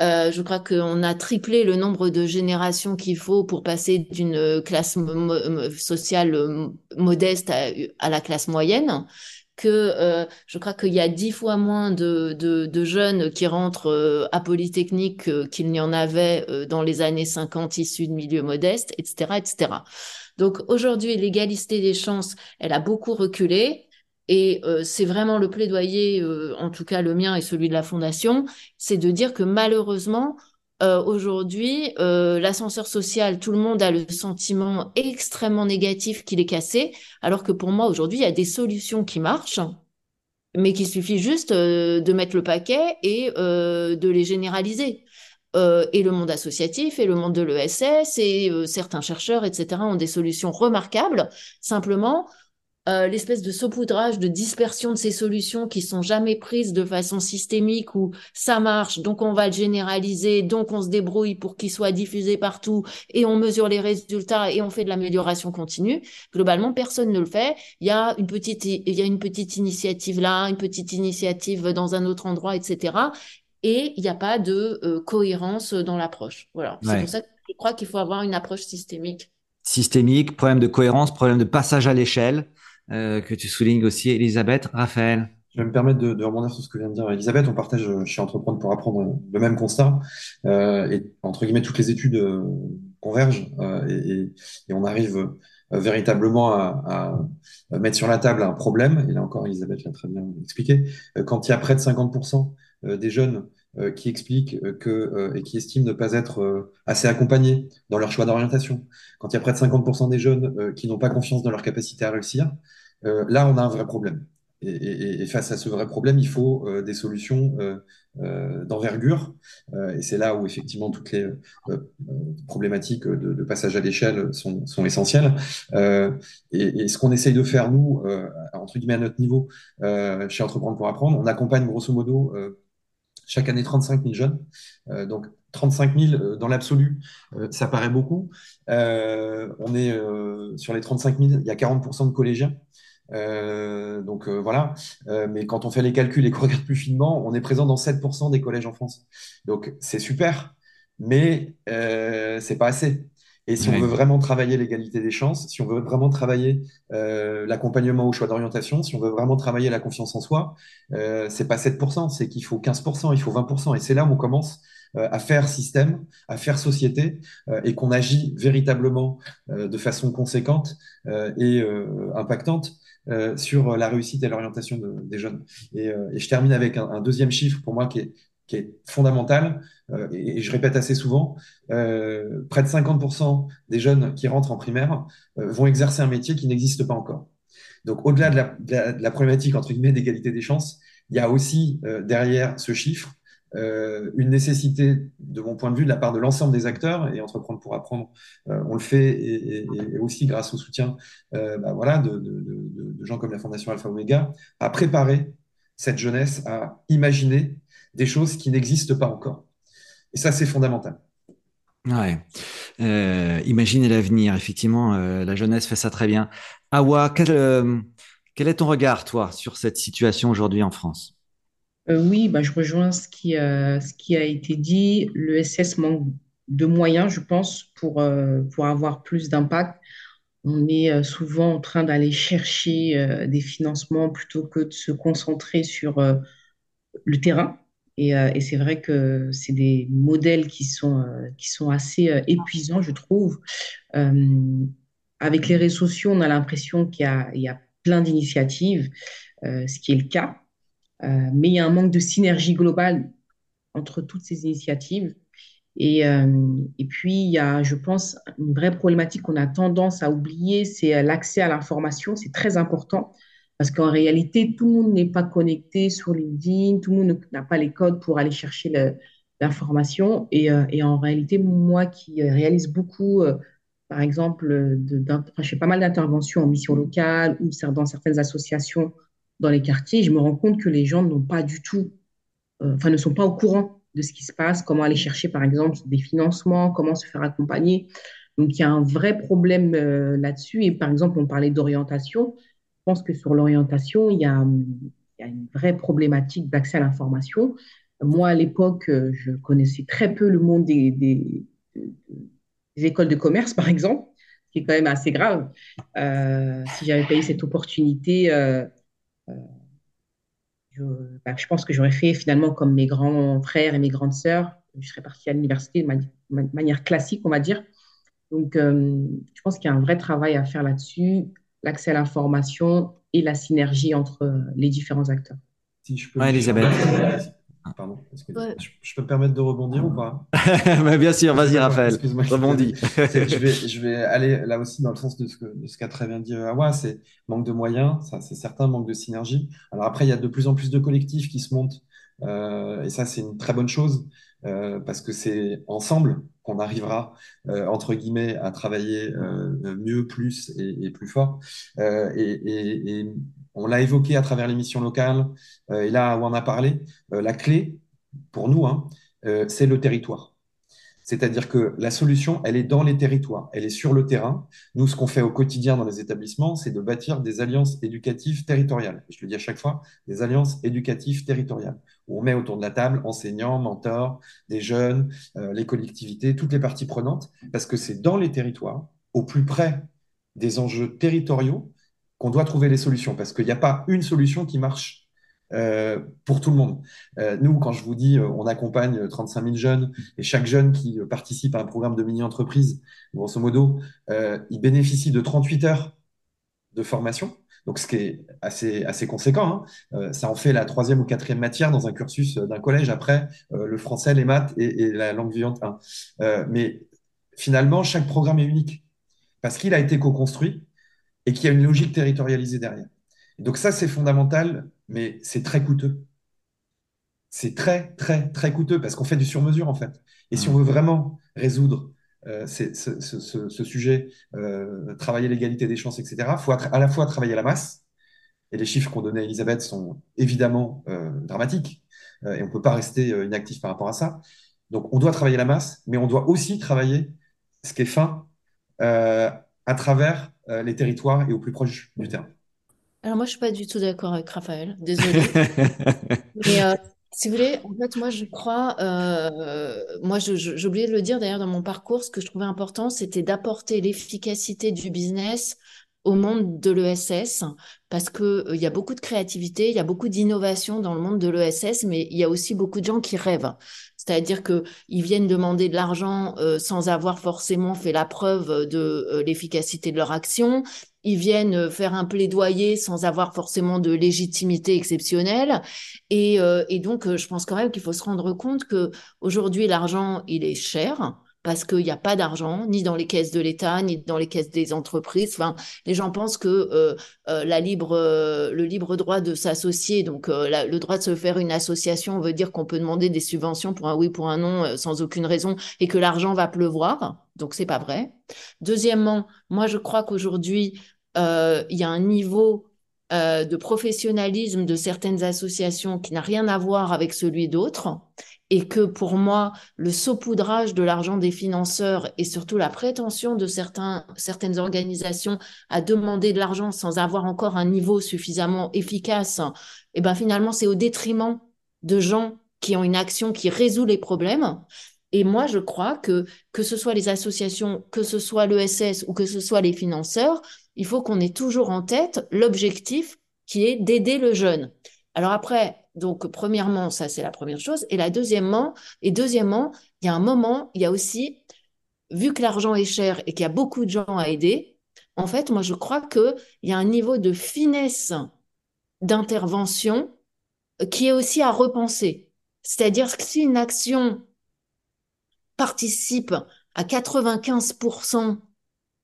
euh, je crois qu'on a triplé le nombre de générations qu'il faut pour passer d'une classe sociale euh, modeste à, la classe moyenne. Que euh, je crois qu'il y a dix fois moins de, jeunes qui rentrent à Polytechnique qu'il n'y en avait dans les années 50 issus de milieux modestes, etc., etc. Donc aujourd'hui, l'égalité des chances, elle a beaucoup reculé. Et euh, c'est vraiment le plaidoyer, euh, en tout cas le mien et celui de la Fondation, c'est de dire que malheureusement, euh, aujourd'hui, l'ascenseur social, tout le monde a le sentiment extrêmement négatif qu'il est cassé, alors que pour moi, aujourd'hui, il y a des solutions qui marchent, mais qu'il suffit juste de mettre le paquet et de les généraliser. et le monde associatif et le monde de l'ESS et certains chercheurs, etc., ont des solutions remarquables. Simplement, euh, l'espèce de saupoudrage, de dispersion de ces solutions qui sont jamais prises de façon systémique où ça marche, donc on va le généraliser, donc on se débrouille pour qu'il soit diffusé partout et on mesure les résultats et on fait de l'amélioration continue. Globalement, personne ne le fait. Il y a une petite, il y a une petite initiative là, une petite initiative dans un autre endroit, etc. Et il n'y a pas de euh, cohérence dans l'approche. Voilà. C'est pour ça que je crois qu'il faut avoir une approche systémique. Systémique, problème de cohérence, problème de passage à l'échelle. Euh, que tu soulignes aussi, Elisabeth. Raphaël je vais me permettre de, rebondir sur ce que vient de dire Elisabeth. On partage euh, chez Entreprendre pour apprendre le même constat. Euh, et entre guillemets, toutes les études euh, convergent euh, et, on arrive véritablement à, mettre sur la table un problème. Et là encore, Elisabeth l'a très bien expliqué. quand il y a près de 50% des jeunes qui expliquent que et qui estiment ne pas être assez accompagnés dans leur choix d'orientation, quand il y a près de 50% des jeunes qui n'ont pas confiance dans leur capacité à réussir, là, on a un vrai problème. Et, face à ce vrai problème, il faut euh, des solutions euh, euh, d'envergure. et c'est là où effectivement toutes les problématiques de, passage à l'échelle sont, essentielles. Et, ce qu'on essaye de faire, nous, entre guillemets à notre niveau, chez Entreprendre pour apprendre, on accompagne grosso modo chaque année 35 000 jeunes. donc 35 000 dans l'absolu, ça paraît beaucoup. on est sur les 35 000, il y a 40% de collégiens. Euh, donc euh, voilà, euh, mais quand on fait les calculs et qu'on (laughs) regarde plus finement, on est présent dans 7% des collèges en France. Donc c'est super, mais c'est pas assez. Et si on veut vraiment travailler l'égalité des chances, si on veut vraiment travailler l'accompagnement au choix d'orientation, si on veut vraiment travailler la confiance en soi, c'est pas 7%, c'est qu'il faut 15%, il faut 20%. Et c'est là où on commence à faire système, à faire société, et qu'on agit véritablement de façon conséquente et impactante euh, sur la réussite et l'orientation des jeunes. Et, euh, et, je termine avec un, un, deuxième chiffre pour moi qui est, qui est fondamental, euh, et, je répète assez souvent, euh, près de 50% des jeunes qui rentrent en primaire vont exercer un métier qui n'existe pas encore. Donc au-delà de, la, problématique entre guillemets d'égalité des chances, il y a aussi derrière ce chiffre euh, une nécessité, de mon point de vue, de la part de l'ensemble des acteurs, et Entreprendre pour apprendre, euh, on le fait, et, aussi grâce au soutien euh, bah, voilà, de, gens comme la Fondation Alpha Omega, à préparer cette jeunesse à imaginer des choses qui n'existent pas encore. Et ça, c'est fondamental. Ouais. imaginer l'avenir, effectivement, la jeunesse fait ça très bien. Awa, quel, quel est ton regard, toi, sur cette situation aujourd'hui en France? Euh, oui, bah, je rejoins ce qui, ce qui a été dit. Le SS manque de moyens, je pense, pour, pour avoir plus d'impact. On est souvent en train d'aller chercher des financements plutôt que de se concentrer sur le terrain. Et, et c'est vrai que c'est des modèles qui sont, qui sont assez épuisants, je trouve. avec les réseaux sociaux, on a l'impression qu'il y y a plein d'initiatives, ce qui est le cas. mais il y a un manque de synergie globale entre toutes ces initiatives. Et, et, puis, il y a, je pense, une vraie problématique qu'on a tendance à oublier, c'est l'accès à l'information. C'est très important parce qu'en réalité, tout le monde n'est pas connecté sur LinkedIn, tout le monde n'a pas les codes pour aller chercher l'information. Et, et, en réalité, moi qui réalise beaucoup, par exemple, je fais pas mal d'interventions en mission locale ou dans certaines associations dans les quartiers, je me rends compte que les gens n'ont pas du tout euh, enfin, ne sont pas au courant de ce qui se passe, comment aller chercher, par exemple, des financements, comment se faire accompagner. Donc, il y a un vrai problème euh, là-dessus. Et par exemple, on parlait d'orientation. Pense que sur l'orientation, il, y a, une vraie problématique d'accès à l'information. Moi, à l'époque, euh, je connaissais très peu le monde des, écoles de commerce, par exemple, ce qui est quand même assez grave. si j'avais pas eu cette opportunité, bah, je, pense que j'aurais fait finalement comme mes grands frères et mes grandes sœurs. Je serais partie à l'université de, manière classique, on va dire. Donc, euh, je pense qu'il y a un vrai travail à faire là-dessus, l'accès à l'information et la synergie entre euh, les différents acteurs. Si je peux. Elisabeth. Pardon, je, peux me permettre de rebondir ou pas? (laughs) Bien sûr, vas-y Raphaël, rebondis. (laughs) je, vais, je vais aller là aussi dans le sens de ce qu'a très bien dit Awa, c'est manque de moyens, ça c'est certain, manque de synergie. Alors après, il y a de plus en plus de collectifs qui se montent, euh, et ça c'est une très bonne chose, euh, parce que c'est ensemble qu'on arrivera, euh, entre guillemets, à travailler mieux, plus et, plus fort. et, et on l'a évoqué à travers l'émission locale, euh, et là où on a parlé, euh, la clé pour nous, hein, euh, c'est le territoire. C'est-à-dire que la solution, elle est dans les territoires, elle est sur le terrain. Nous, ce qu'on fait au quotidien dans les établissements, c'est de bâtir des alliances éducatives territoriales. Je le dis à chaque fois, des alliances éducatives territoriales, où on met autour de la table enseignants, mentors, des jeunes, les collectivités, toutes les parties prenantes, parce que c'est dans les territoires, au plus près des enjeux territoriaux, qu'on doit trouver les solutions, parce qu'il n'y a pas une solution qui marche euh, pour tout le monde. Euh, nous, quand je vous dis, euh, on accompagne 35 000 jeunes, et chaque jeune qui participe à un programme de mini-entreprise, grosso modo, il bénéficie de 38 heures de formation. Donc, ce qui est assez, assez conséquent, hein. ça en fait la troisième ou quatrième matière dans un cursus d'un collège après le français, les maths et, la langue vivante 1. mais finalement, chaque programme est unique parce qu'il a été co-construit et qu'il y a une logique territorialisée derrière. Donc ça, c'est fondamental, mais c'est très coûteux. C'est très, très, très coûteux parce qu'on fait du sur-mesure, en fait. Et si on veut vraiment résoudre euh, ce, sujet, euh, travailler l'égalité des chances, etc., il faut à la fois travailler la masse, et les chiffres qu'on donnait à Elisabeth sont évidemment euh, dramatiques, et on ne peut pas rester inactif par rapport à ça. Donc on doit travailler la masse, mais on doit aussi travailler ce qui est fin à travers les territoires et au plus proche du terrain. Alors moi, je suis pas du tout d'accord avec Raphaël, désolé. (laughs) Mais euh, si vous voulez, en fait, moi, je crois, euh, moi, j'ai oublié de le dire d'ailleurs dans mon parcours, ce que je trouvais important, c'était d'apporter l'efficacité du business au monde de l'ESS parce que il y a beaucoup de créativité, il y a beaucoup d'innovation dans le monde de l'ESS, mais il y a aussi beaucoup de gens qui rêvent. C'est-à-dire qu'ils viennent demander de l'argent euh, sans avoir forcément fait la preuve de euh, l'efficacité de leur action. Ils viennent euh, faire un plaidoyer sans avoir forcément de légitimité exceptionnelle. Et, et donc, je pense quand même qu'il faut se rendre compte que aujourd'hui, l'argent, il est cher parce qu'il n'y a pas d'argent, ni dans les caisses de l'État, ni dans les caisses des entreprises. Enfin, les gens pensent que euh, euh, la libre, euh, le libre droit de s'associer, donc le droit de se faire une association, veut dire qu'on peut demander des subventions pour un oui, pour un non, sans aucune raison, et que l'argent va pleuvoir. Donc, c'est pas vrai. Deuxièmement, moi, je crois qu'aujourd'hui, il y a un niveau de professionnalisme de certaines associations qui n'a rien à voir avec celui d'autres et que pour moi, le saupoudrage de l'argent des financeurs et surtout la prétention de certains, certaines organisations à demander de l'argent sans avoir encore un niveau suffisamment efficace, et eh ben finalement, c'est au détriment de gens qui ont une action qui résout les problèmes. Et moi, je crois que que ce soit les associations, que ce soit l'ESS ou que ce soit les financeurs, il faut qu'on ait toujours en tête l'objectif qui est d'aider le jeune. Alors après, donc premièrement, ça c'est la première chose. Et la deuxièmement, et deuxièmement, il y a un moment, il y a aussi, vu que l'argent est cher et qu'il y a beaucoup de gens à aider, en fait, moi je crois qu'il y a un niveau de finesse d'intervention qui est aussi à repenser. C'est-à-dire que si une action participe à 95%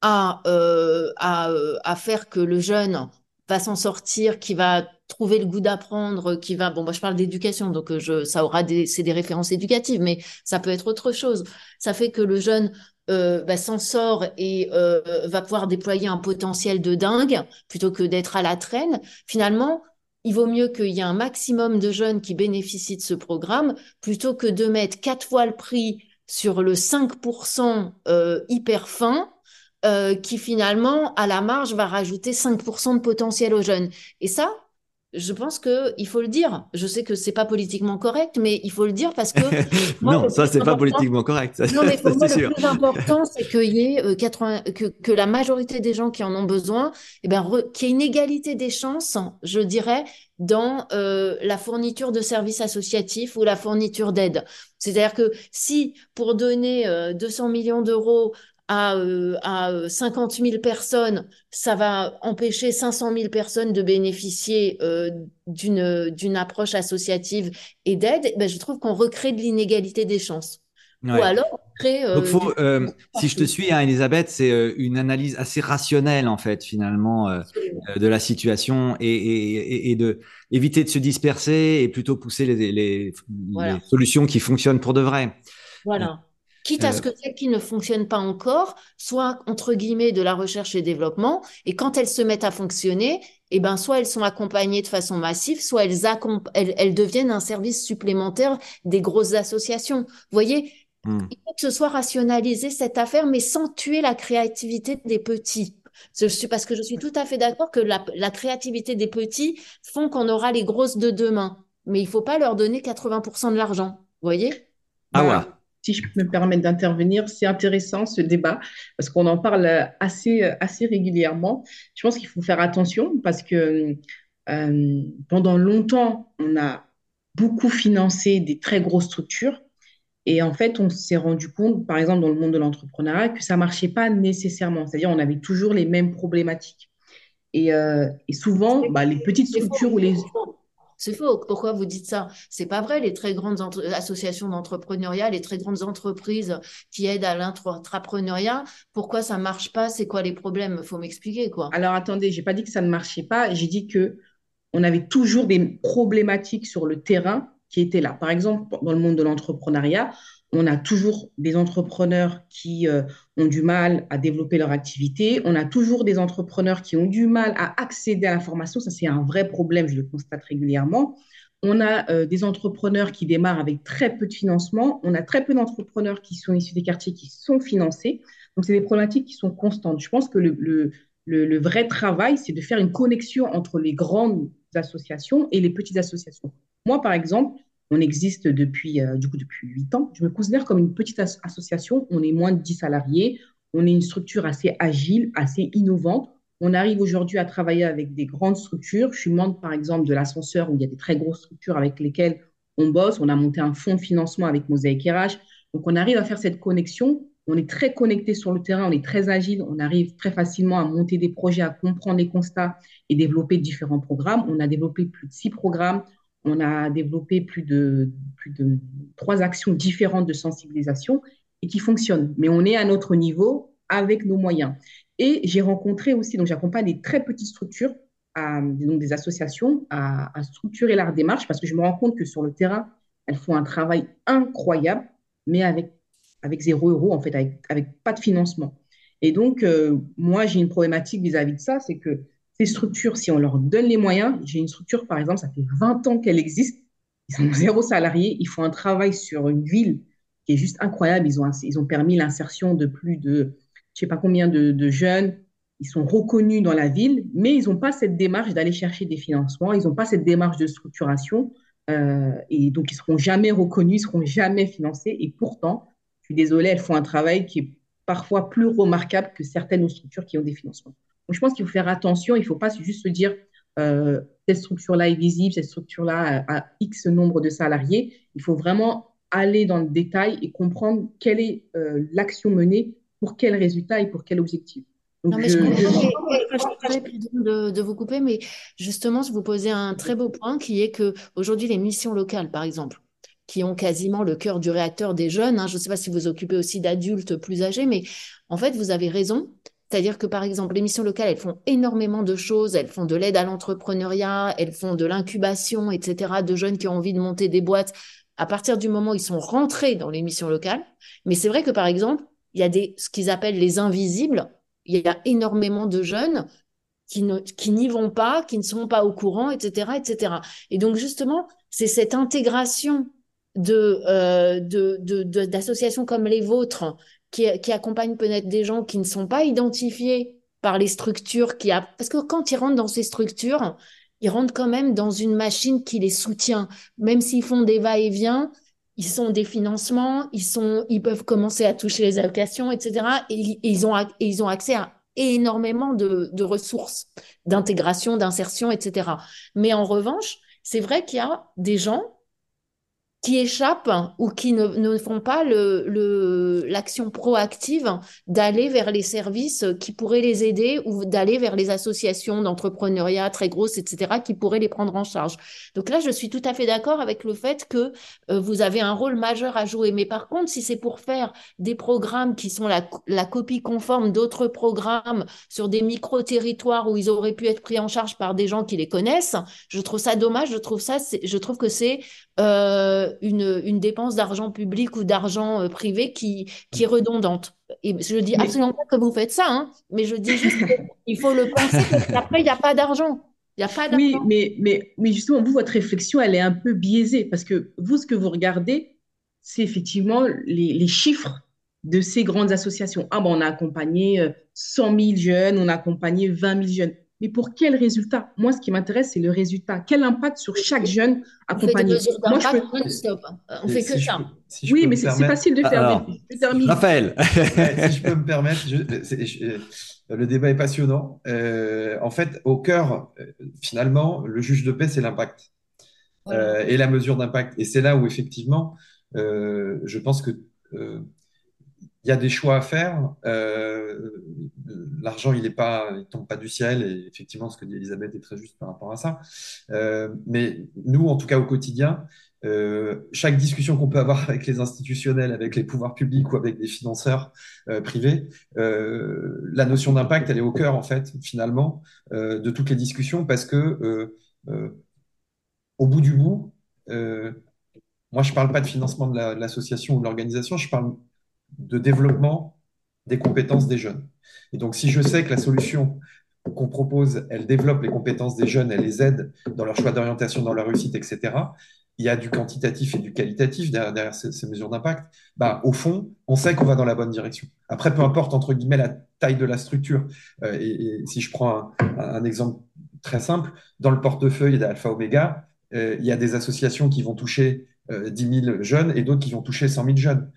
à, euh, à, euh, à faire que le jeune va s'en sortir, qui va trouver le goût d'apprendre, qui va, bon, moi je parle d'éducation, donc euh, je, ça aura des, c'est des références éducatives, mais ça peut être autre chose. Ça fait que le jeune euh, bah, s'en sort et euh, va pouvoir déployer un potentiel de dingue plutôt que d'être à la traîne. Finalement, il vaut mieux qu'il y ait un maximum de jeunes qui bénéficient de ce programme plutôt que de mettre quatre fois le prix sur le 5% euh, hyper fin euh, qui finalement, à la marge, va rajouter 5% de potentiel aux jeunes. Et ça, je pense que il faut le dire. Je sais que c'est pas politiquement correct, mais il faut le dire parce que (laughs) non, ça c'est pas politiquement correct. Ça, non, mais (laughs) pour moi, le plus important, c'est qu'il y ait 80, que, que la majorité des gens qui en ont besoin, eh ben, qu'il y ait une égalité des chances, je dirais, dans euh, la fourniture de services associatifs ou la fourniture d'aide. C'est-à-dire que si pour donner euh, 200 millions d'euros à, euh, à 50 000 personnes, ça va empêcher 500 000 personnes de bénéficier euh, d'une d'une approche associative et d'aide, ben, je trouve qu'on recrée de l'inégalité des chances. Ouais. Ou alors, crée, euh, Donc faut, euh, si je te suis, hein, Elisabeth, c'est euh, une analyse assez rationnelle en fait finalement euh, de la situation et, et, et, de éviter de se disperser et plutôt pousser les, les, voilà. les solutions qui fonctionnent pour de vrai. Voilà. Quitte à ce que celles qui ne fonctionnent pas encore soient, entre guillemets, de la recherche et développement. Et quand elles se mettent à fonctionner, eh ben, soit elles sont accompagnées de façon massive, soit elles, elles, elles deviennent un service supplémentaire des grosses associations. Vous voyez, mmh. il faut que ce soit rationalisé cette affaire, mais sans tuer la créativité des petits. Je suis, parce que je suis tout à fait d'accord que la, la créativité des petits font qu'on aura les grosses de demain. Mais il faut pas leur donner 80% de l'argent. Vous voyez? Ah ouais si je peux me permettre d'intervenir, c'est intéressant ce débat parce qu'on en parle assez, assez régulièrement. Je pense qu'il faut faire attention parce que euh, pendant longtemps, on a beaucoup financé des très grosses structures et en fait, on s'est rendu compte, par exemple, dans le monde de l'entrepreneuriat, que ça ne marchait pas nécessairement. C'est-à-dire, on avait toujours les mêmes problématiques. Et, euh, et souvent, bah, les petites structures ou les c'est faux. Pourquoi vous dites ça? C'est pas vrai. Les très grandes associations d'entrepreneuriat, les très grandes entreprises qui aident à l'entrepreneuriat, pourquoi ça marche pas? C'est quoi les problèmes? Faut m'expliquer quoi. Alors attendez, j'ai pas dit que ça ne marchait pas. J'ai dit que on avait toujours des problématiques sur le terrain qui étaient là. Par exemple, dans le monde de l'entrepreneuriat, on a toujours des entrepreneurs qui euh, ont du mal à développer leur activité. On a toujours des entrepreneurs qui ont du mal à accéder à l'information. Ça, c'est un vrai problème, je le constate régulièrement. On a euh, des entrepreneurs qui démarrent avec très peu de financement. On a très peu d'entrepreneurs qui sont issus des quartiers qui sont financés. Donc, c'est des problématiques qui sont constantes. Je pense que le vrai travail, c'est de faire une connexion entre les grandes associations et les petites associations. Moi, par exemple, on existe depuis, euh, du coup, depuis 8 ans. Je me considère comme une petite as association. On est moins de 10 salariés. On est une structure assez agile, assez innovante. On arrive aujourd'hui à travailler avec des grandes structures. Je suis membre, par exemple, de l'ascenseur où il y a des très grosses structures avec lesquelles on bosse. On a monté un fonds de financement avec Mosaïque RH. Donc, on arrive à faire cette connexion. On est très connecté sur le terrain, on est très agile, on arrive très facilement à monter des projets, à comprendre les constats et développer différents programmes. On a développé plus de six programmes. On a développé plus de, plus de trois actions différentes de sensibilisation et qui fonctionnent. Mais on est à notre niveau avec nos moyens. Et j'ai rencontré aussi, donc j'accompagne des très petites structures, donc des associations, à, structurer leur démarche parce que je me rends compte que sur le terrain, elles font un travail incroyable, mais avec, avec zéro euro, en fait, avec, avec pas de financement. Et donc, euh, moi, j'ai une problématique vis-à-vis -vis de ça, c'est que structures, si on leur donne les moyens, j'ai une structure, par exemple, ça fait 20 ans qu'elle existe, ils sont zéro salarié, ils font un travail sur une ville qui est juste incroyable, ils ont, ils ont permis l'insertion de plus de, je sais pas combien de, jeunes, ils sont reconnus dans la ville, mais ils n'ont pas cette démarche d'aller chercher des financements, ils n'ont pas cette démarche de structuration, euh, et donc ils seront jamais reconnus, ils seront jamais financés, et pourtant, suis désolée, elles font un travail qui est parfois plus remarquable que certaines structures qui ont des financements. Donc, je pense qu'il faut faire attention. Il ne faut pas juste se dire euh, cette structure-là est visible, cette structure-là a, X nombre de salariés. Il faut vraiment aller dans le détail et comprendre quelle est euh, l'action menée pour quel résultat et pour quel objectif. non, mais je, de, de, vous couper, mais justement, je vous posais un très beau point qui est que aujourd'hui, les missions locales, par exemple, qui ont quasiment le cœur du réacteur des jeunes, hein, je ne sais pas si vous occupez aussi d'adultes plus âgés, mais en fait, vous avez raison. C'est-à-dire que, par exemple, les missions locales, elles font énormément de choses. Elles font de l'aide à l'entrepreneuriat, elles font de l'incubation, etc., de jeunes qui ont envie de monter des boîtes à partir du moment où ils sont rentrés dans les missions locales. Mais c'est vrai que, par exemple, il y a des, ce qu'ils appellent les invisibles. Il y a énormément de jeunes qui, ne, qui n'y vont pas, qui ne sont pas au courant, etc., etc. Et donc, justement, c'est cette intégration de, euh, de, d'associations comme les vôtres qui, qui accompagnent peut-être des gens qui ne sont pas identifiés par les structures qui a... Parce que quand ils rentrent dans ces structures, ils rentrent quand même dans une machine qui les soutient. Même s'ils font des va-et-vient, ils sont des financements, ils, sont, ils peuvent commencer à toucher les allocations, etc. Et, ils, ont, ils ont accès à énormément de ressources d'intégration, d'insertion, etc. Mais en revanche, c'est vrai qu'il y a des gens qui échappent ou qui ne, ne font pas le, l'action proactive d'aller vers les services qui pourraient les aider ou d'aller vers les associations d'entrepreneuriat très grosses, etc., qui pourraient les prendre en charge. Donc là, je suis tout à fait d'accord avec le fait que euh, vous avez un rôle majeur à jouer. Mais par contre, si c'est pour faire des programmes qui sont la, la copie conforme d'autres programmes sur des micro-territoires où ils auraient pu être pris en charge par des gens qui les connaissent, je trouve ça dommage. Je trouve ça, je trouve que c'est euh, une, une, dépense d'argent public ou d'argent euh, privé qui, qui est redondante. Et je dis absolument pas que vous faites ça, hein, mais je dis juste qu'il (laughs) faut le penser parce qu'après, il n'y a pas d'argent. Il a pas oui, mais, mais, mais justement, vous, votre réflexion, elle est un peu biaisée parce que vous, ce que vous regardez, c'est effectivement les, les, chiffres de ces grandes associations. Ah, bon, on a accompagné 100 euh, 000 jeunes, on a accompagné 20 000 jeunes mais pour quel résultat? Moi, ce qui m'intéresse, c'est le résultat. Quel impact sur chaque jeune accompagné Moi, je peux... On fait que ça. oui, mais c'est facile de faire. Raphaël, (laughs) si je peux me permettre, le débat est passionnant. Euh, en fait, au cœur, euh, finalement, le juge de paix, c'est l'impact euh, et la mesure d'impact. Et c'est là où, effectivement, je pense que il y a des choix à faire. Euh, L'argent, il ne pas, il tombe pas du ciel. Et effectivement, ce que dit Elisabeth est très juste par rapport à ça. Euh, mais nous, en tout cas au quotidien, euh, chaque discussion qu'on peut avoir (laughs) avec les institutionnels, avec les pouvoirs publics ou avec des financeurs euh, privés, euh, la notion d'impact, elle est au cœur, en fait, finalement, euh, de toutes les discussions parce que, au bout du bout, moi, je parle pas de financement de l'association ou de l'organisation, je parle de développement des compétences des jeunes. Et donc, si je sais que la solution qu'on propose, elle développe les compétences des jeunes, elle les aide dans leur choix d'orientation, dans leur réussite, etc., il y a du quantitatif et du qualitatif derrière, ces, mesures d'impact, bah, au fond, on sait qu'on va dans la bonne direction. Après, peu importe, entre guillemets, la taille de la structure, euh, et, si je prends un, exemple très simple, dans le portefeuille d'Alpha Omega, euh, il y a des associations qui vont toucher 10 euh, 000 jeunes et d'autres qui vont toucher 100 000 jeunes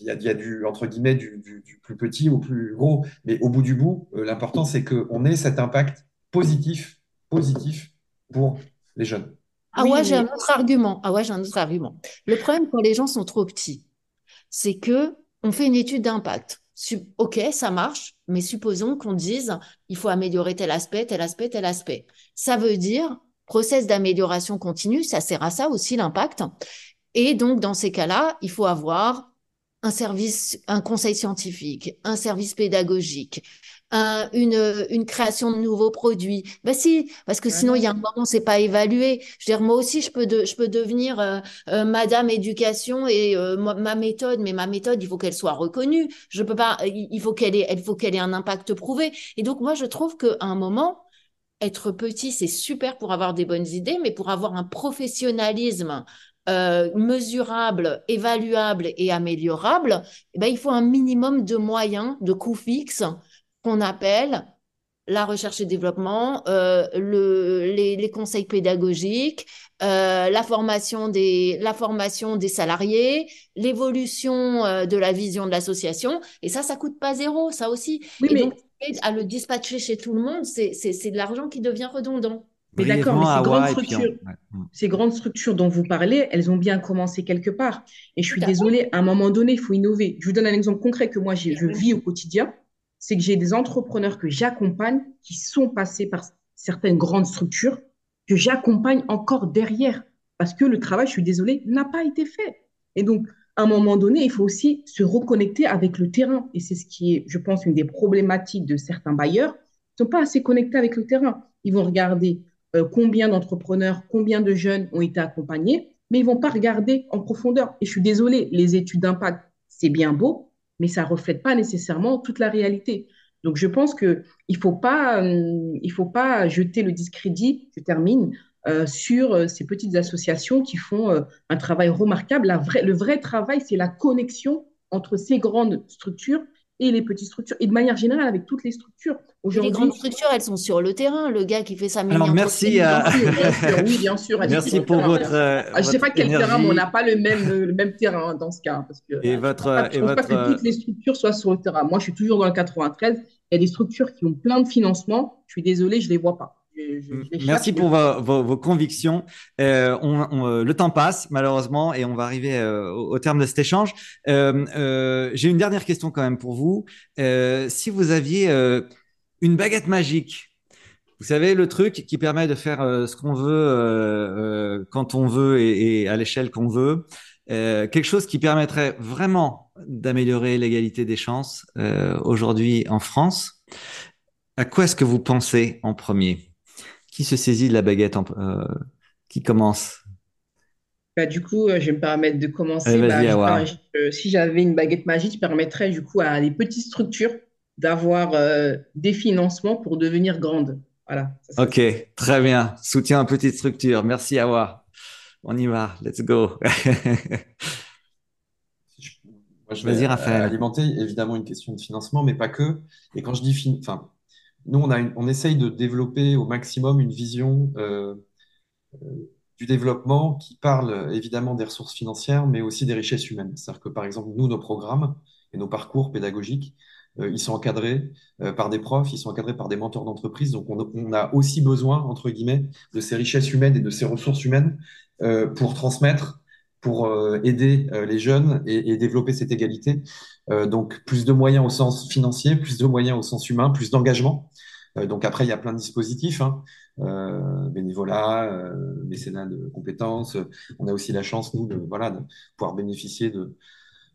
il y, a, du, entre guillemets, du, plus petit au plus gros. Mais au bout du bout, euh, l'important, c'est qu'on ait cet impact positif, positif pour les jeunes. Ah ouais, j'ai un autre argument. Ah ouais, j'ai un autre argument. Le problème quand les gens sont trop petits, c'est que on fait une étude d'impact. Ok, ça marche, mais supposons qu'on dise il faut améliorer tel aspect, tel aspect, tel aspect. Ça veut dire process d'amélioration continue, ça sert à ça aussi l'impact. Et donc dans ces cas-là, il faut avoir un service, un conseil scientifique, un service pédagogique, une, une création de nouveaux produits. Ben si, parce que sinon il y a un moment c'est pas évalué. Je veux dire moi aussi je peux de, je peux devenir euh, euh, Madame Éducation et euh, ma méthode, mais ma méthode il faut qu'elle soit reconnue. Je peux pas, il faut qu'elle ait, il faut qu'elle ait un impact prouvé. Et donc moi je trouve qu'à un moment être petit, c'est super pour avoir des bonnes idées, mais pour avoir un professionnalisme euh, mesurable, évaluable et améliorable, eh ben, il faut un minimum de moyens, de coûts fixes qu'on appelle la recherche et développement, euh, le, les, les, conseils pédagogiques, euh, la, formation des, la formation des salariés, l'évolution euh, de la vision de l'association. Et ça, ça coûte pas zéro, ça aussi. Oui, et mais... donc, à le dispatcher chez tout le monde, c'est de l'argent qui devient redondant. Mais d'accord, mais ces grandes, structures, ces grandes structures dont vous parlez, elles ont bien commencé quelque part. Et je suis désolée, à un moment donné, il faut innover. Je vous donne un exemple concret que moi, je vis au quotidien c'est que j'ai des entrepreneurs que j'accompagne qui sont passés par certaines grandes structures que j'accompagne encore derrière parce que le travail, je suis désolée, n'a pas été fait. Et donc, à un moment donné, il faut aussi se reconnecter avec le terrain. Et c'est ce qui est, je pense, une des problématiques de certains bailleurs. Ils ne sont pas assez connectés avec le terrain. Ils vont regarder euh, combien d'entrepreneurs, combien de jeunes ont été accompagnés, mais ils ne vont pas regarder en profondeur. Et je suis désolée, les études d'impact, c'est bien beau, mais ça ne reflète pas nécessairement toute la réalité. Donc, je pense qu'il ne faut, pas, euh, faut pas jeter le discrédit, je termine, euh, sur ces petites associations qui font un travail remarquable. Le vrai travail, c'est la connexion entre ces grandes structures et les petites structures, et de manière générale avec toutes les structures. Les grandes structures, elles sont sur le terrain. Le gars qui fait sa Alors, merci. À... Bien sûr, oui, bien sûr. merci pour votre. Ah, je ne sais pas quel terrain, mais on n'a pas le même, le même terrain dans ce cas. Parce que, et votre. Je ne pense pas, que toutes les structures soient sur le terrain. Moi, je suis toujours dans le 93. Il y a des structures qui ont plein de financements. Je suis désolé, je ne les vois pas. Merci pour vos, vos, vos convictions. Euh, on, on, euh, le temps passe malheureusement et on va arriver euh, au, au, terme de cet échange. Euh, J'ai une dernière question quand même pour vous. Si vous aviez une baguette magique, vous savez le truc qui permet de faire ce qu'on veut quand on veut et, et à l'échelle qu'on veut, quelque chose qui permettrait vraiment d'améliorer l'égalité des chances aujourd'hui en France. À quoi est-ce que vous pensez en premier? Qui se saisit de la baguette euh, Qui commence? Bah, du coup, euh, je vais me permettre de commencer. Bah, si j'avais une baguette magique, je permettrais du coup à des petites structures d'avoir euh, des financements pour devenir grandes. Voilà. ok, très bien. Soutien à petite structure. Merci Awa. On y va. Let's go. (laughs) je vais alimenter évidemment une question de financement, mais pas que. Et quand je dis enfin, nous, on, essaye de développer au maximum une vision euh, euh, du développement qui parle évidemment des ressources financières, mais aussi des richesses humaines. C'est-à-dire que, par exemple, nous, nos programmes et nos parcours pédagogiques, euh, ils sont encadrés par des profs, ils sont encadrés par des mentors d'entreprise. Donc, on, a aussi besoin, entre guillemets, de ces richesses humaines et de ces ressources humaines pour transmettre, pour aider les jeunes et, développer cette égalité. Donc, plus de moyens au sens financier, plus de moyens au sens humain, plus d'engagement. Euh, donc après, il y a plein de dispositifs, hein. euh, bénévolat, euh, mécénat de compétences. On a aussi la chance, nous, de, voilà, de pouvoir bénéficier de,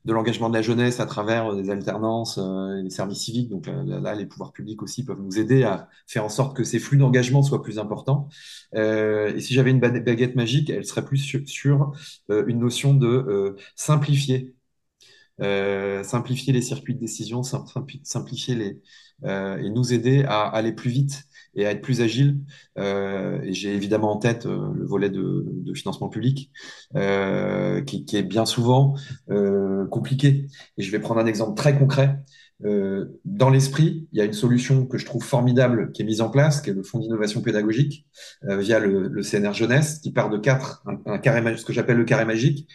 de l'engagement de la jeunesse à travers des alternances et des services civiques. Donc là, les pouvoirs publics aussi peuvent nous aider à faire en sorte que ces flux d'engagement soient plus importants. Euh, et si j'avais une baguette magique, elle serait plus sur, sur une notion de simplifier. Simplifier les circuits de décision, simplifier les, euh, et nous aider à aller plus vite et à être plus agile. Euh, et j'ai évidemment en tête euh, le volet de, de financement public, euh, qui, qui, est bien souvent euh, compliqué. Et je vais prendre un exemple très concret. Euh, dans l'esprit, il y a une solution que je trouve formidable qui est mise en place, qui est le Fonds d'innovation pédagogique via le, le, CNR Jeunesse, qui part de quatre, un, un carré, ce que j'appelle le carré magique, euh,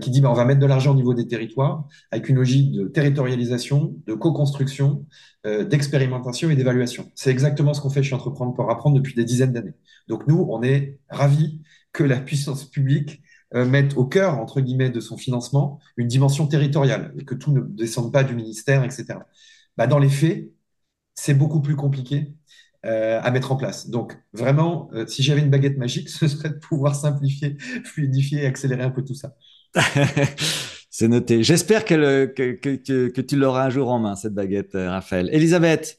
qui dit ben, on va mettre de l'argent au niveau des territoires avec une logique de territorialisation, de co-construction, euh, d'expérimentation et d'évaluation. C'est exactement ce qu'on fait chez Entreprendre pour apprendre depuis des dizaines d'années. Donc nous, on est ravis que la puissance publique euh, mette au cœur, entre guillemets, de son financement une dimension territoriale, et que tout ne descende pas du ministère, etc. Bah, dans les faits, c'est beaucoup plus compliqué euh, à mettre en place. Donc vraiment, euh, si j'avais une baguette magique, (laughs) ce serait de pouvoir simplifier, fluidifier et accélérer un peu tout ça. (laughs) C'est noté. J'espère que, tu l'auras un jour en main, cette baguette, euh, Raphaël. Elisabeth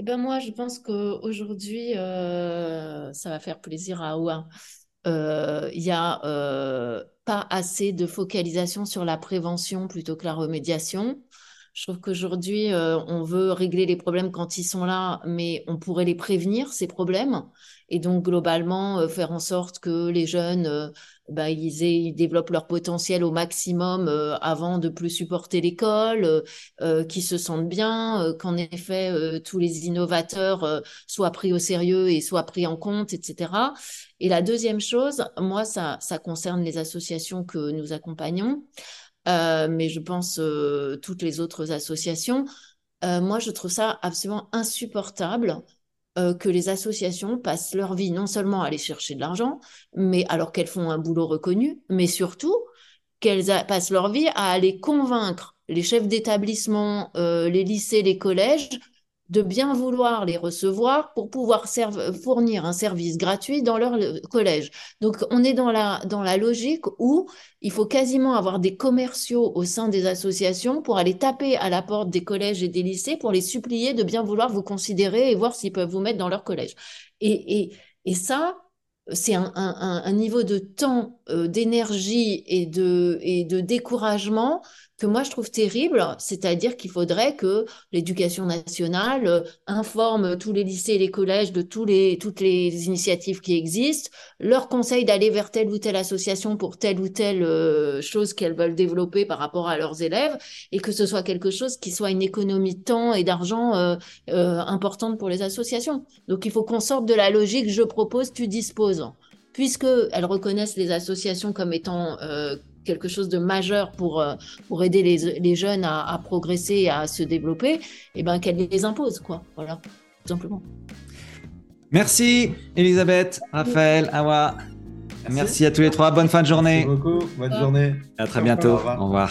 eh ben moi, je pense qu'aujourd'hui, euh, ça va faire plaisir à Awa. Euh, il n'y a pas assez de focalisation sur la prévention plutôt que la remédiation. Je trouve qu'aujourd'hui, euh, on veut régler les problèmes quand ils sont là, mais on pourrait les prévenir, ces problèmes. Et donc, globalement, euh, faire en sorte que les jeunes, euh, bah, ils, développent leur potentiel au maximum avant de plus supporter l'école, qu'ils se sentent bien, qu'en effet, tous les innovateurs soient pris au sérieux et soient pris en compte, etc. Et la deuxième chose, moi, ça concerne les associations que nous accompagnons. Euh, mais je pense euh, toutes les autres associations. Euh, moi, je trouve ça absolument insupportable que les associations passent leur vie non seulement à aller chercher de l'argent, mais alors qu'elles font un boulot reconnu, mais surtout qu'elles passent leur vie à aller convaincre les chefs d'établissement, les lycées, les collèges de bien vouloir les recevoir pour pouvoir fournir un service gratuit dans leur collège. Donc, on est dans la, dans la logique où il faut quasiment avoir des commerciaux au sein des associations pour aller taper à la porte des collèges et des lycées pour les supplier de bien vouloir vous considérer et voir s'ils peuvent vous mettre dans leur collège. Et, et, et ça, c'est un, un, un, niveau de temps, euh, d'énergie et de, et de découragement que moi je trouve terrible, c'est-à-dire qu'il faudrait que l'éducation nationale euh, informe tous les lycées et les collèges de toutes les initiatives qui existent, leur conseille d'aller vers telle ou telle association pour telle ou telle euh, chose qu'elles veulent développer par rapport à leurs élèves, et que ce soit quelque chose qui soit une économie de temps et d'argent euh, importante pour les associations. Donc il faut qu'on sorte de la logique je propose, tu disposes puisqu'elles reconnaissent les associations comme étant quelque chose de majeur pour, euh, pour aider les, les jeunes à, à, progresser et à se développer, et eh ben qu'elle les impose, quoi. Voilà, tout simplement. Merci Elisabeth, Raphaël, Awa. Merci. à tous les trois. Bonne fin de journée. Merci beaucoup. Bonne journée. À très bientôt. Au revoir.